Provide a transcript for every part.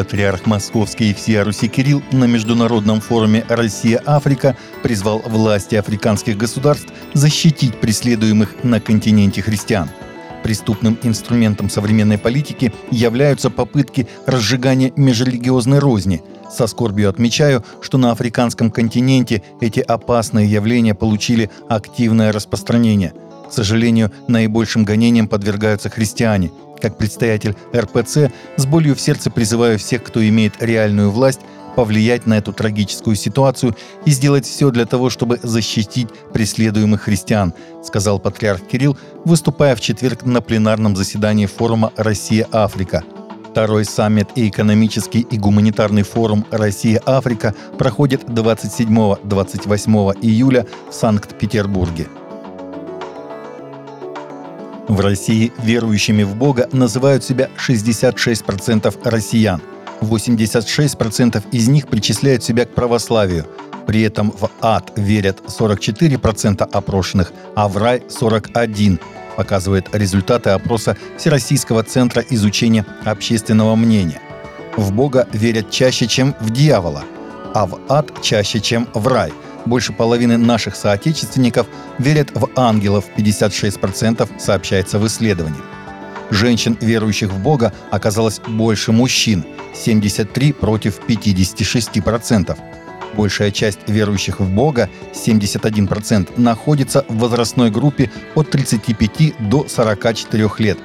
Патриарх Московский и всея Руси Кирилл на международном форуме «Россия-Африка» призвал власти африканских государств защитить преследуемых на континенте христиан. Преступным инструментом современной политики являются попытки разжигания межрелигиозной розни. Со скорбью отмечаю, что на африканском континенте эти опасные явления получили активное распространение. К сожалению, наибольшим гонениям подвергаются христиане – как предстоятель РПЦ, с болью в сердце призываю всех, кто имеет реальную власть, повлиять на эту трагическую ситуацию и сделать все для того, чтобы защитить преследуемых христиан, сказал патриарх Кирилл, выступая в четверг на пленарном заседании форума «Россия-Африка». Второй саммит и экономический и гуманитарный форум «Россия-Африка» проходит 27-28 июля в Санкт-Петербурге. В России верующими в Бога называют себя 66% россиян. 86% из них причисляют себя к православию. При этом в ад верят 44% опрошенных, а в рай 41%, показывает результаты опроса Всероссийского центра изучения общественного мнения. В Бога верят чаще, чем в дьявола, а в ад чаще, чем в рай – больше половины наших соотечественников верят в ангелов, 56% сообщается в исследовании. Женщин, верующих в Бога, оказалось больше мужчин – 73 против 56%. Большая часть верующих в Бога, 71%, находится в возрастной группе от 35 до 44 лет.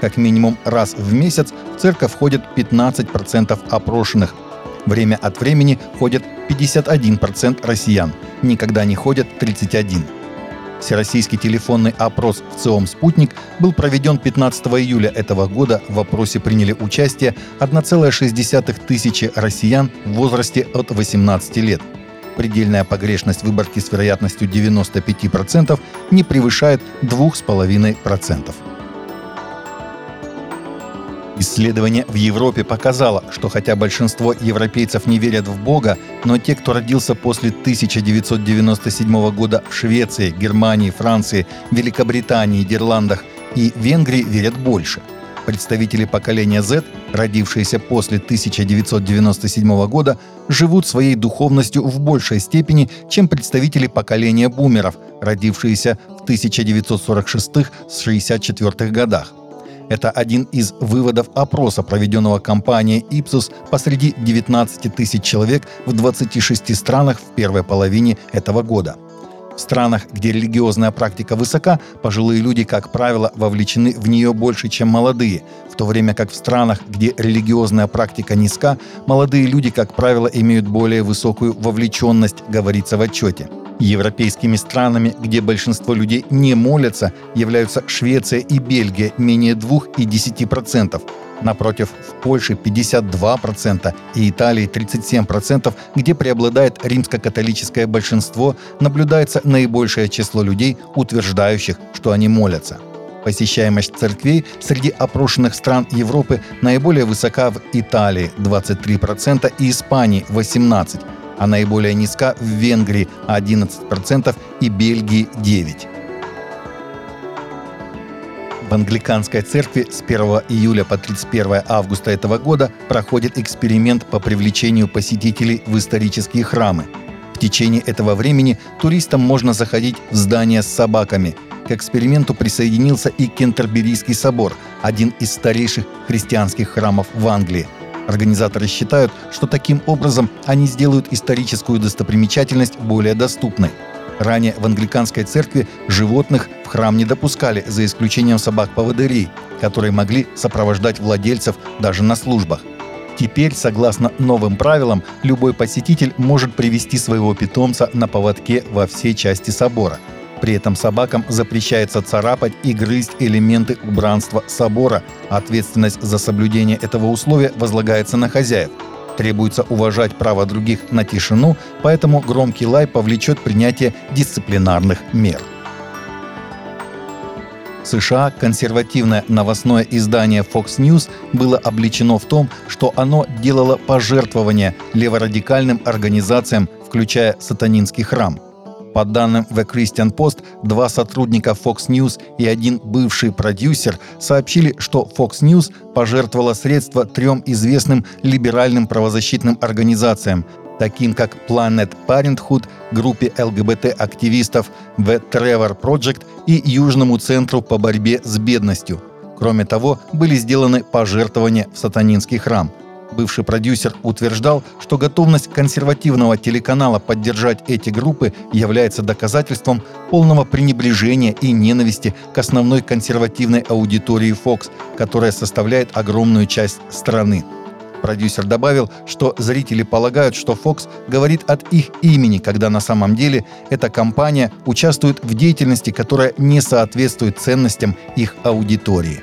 Как минимум раз в месяц в церковь входит 15% опрошенных, Время от времени ходят 51% россиян, никогда не ходят 31%. Всероссийский телефонный опрос в ЦИОМ «Спутник» был проведен 15 июля этого года. В опросе приняли участие 1,6 тысячи россиян в возрасте от 18 лет. Предельная погрешность выборки с вероятностью 95% не превышает 2,5%. Исследование в Европе показало, что хотя большинство европейцев не верят в Бога, но те, кто родился после 1997 года в Швеции, Германии, Франции, Великобритании, Нидерландах и Венгрии верят больше. Представители поколения Z, родившиеся после 1997 года, живут своей духовностью в большей степени, чем представители поколения бумеров, родившиеся в 1946-64 годах. Это один из выводов опроса, проведенного компанией Ipsos посреди 19 тысяч человек в 26 странах в первой половине этого года. В странах, где религиозная практика высока, пожилые люди, как правило, вовлечены в нее больше, чем молодые, в то время как в странах, где религиозная практика низка, молодые люди, как правило, имеют более высокую вовлеченность, говорится в отчете. Европейскими странами, где большинство людей не молятся, являются Швеция и Бельгия менее 2 и 10%. Напротив, в Польше 52% и Италии 37%, где преобладает римско-католическое большинство, наблюдается наибольшее число людей, утверждающих, что они молятся. Посещаемость церквей среди опрошенных стран Европы наиболее высока в Италии 23% и Испании 18%, а наиболее низка в Венгрии 11% и Бельгии 9%. В англиканской церкви с 1 июля по 31 августа этого года проходит эксперимент по привлечению посетителей в исторические храмы. В течение этого времени туристам можно заходить в здания с собаками. К эксперименту присоединился и Кентерберийский собор, один из старейших христианских храмов в Англии – Организаторы считают, что таким образом они сделают историческую достопримечательность более доступной. Ранее в англиканской церкви животных в храм не допускали, за исключением собак-поводырей, которые могли сопровождать владельцев даже на службах. Теперь, согласно новым правилам, любой посетитель может привести своего питомца на поводке во все части собора – при этом собакам запрещается царапать и грызть элементы убранства собора. Ответственность за соблюдение этого условия возлагается на хозяев. Требуется уважать право других на тишину, поэтому громкий лай повлечет принятие дисциплинарных мер. США консервативное новостное издание Fox News было обличено в том, что оно делало пожертвования леворадикальным организациям, включая сатанинский храм – По данным The Christian Post, два сотрудника Fox News и один бывший продюсер сообщили, что Fox News пожертвовала средства трем известным либеральным правозащитным организациям, таким как Planet Parenthood, группе ЛГБТ-активистов The Trevor Project и Южному центру по борьбе с бедностью. Кроме того, были сделаны пожертвования в сатанинский храм – Бывший продюсер утверждал, что готовность консервативного телеканала поддержать эти группы является доказательством полного пренебрежения и ненависти к основной консервативной аудитории Fox, которая составляет огромную часть страны. Продюсер добавил, что зрители полагают, что Fox говорит от их имени, когда на самом деле эта компания участвует в деятельности, которая не соответствует ценностям их аудитории.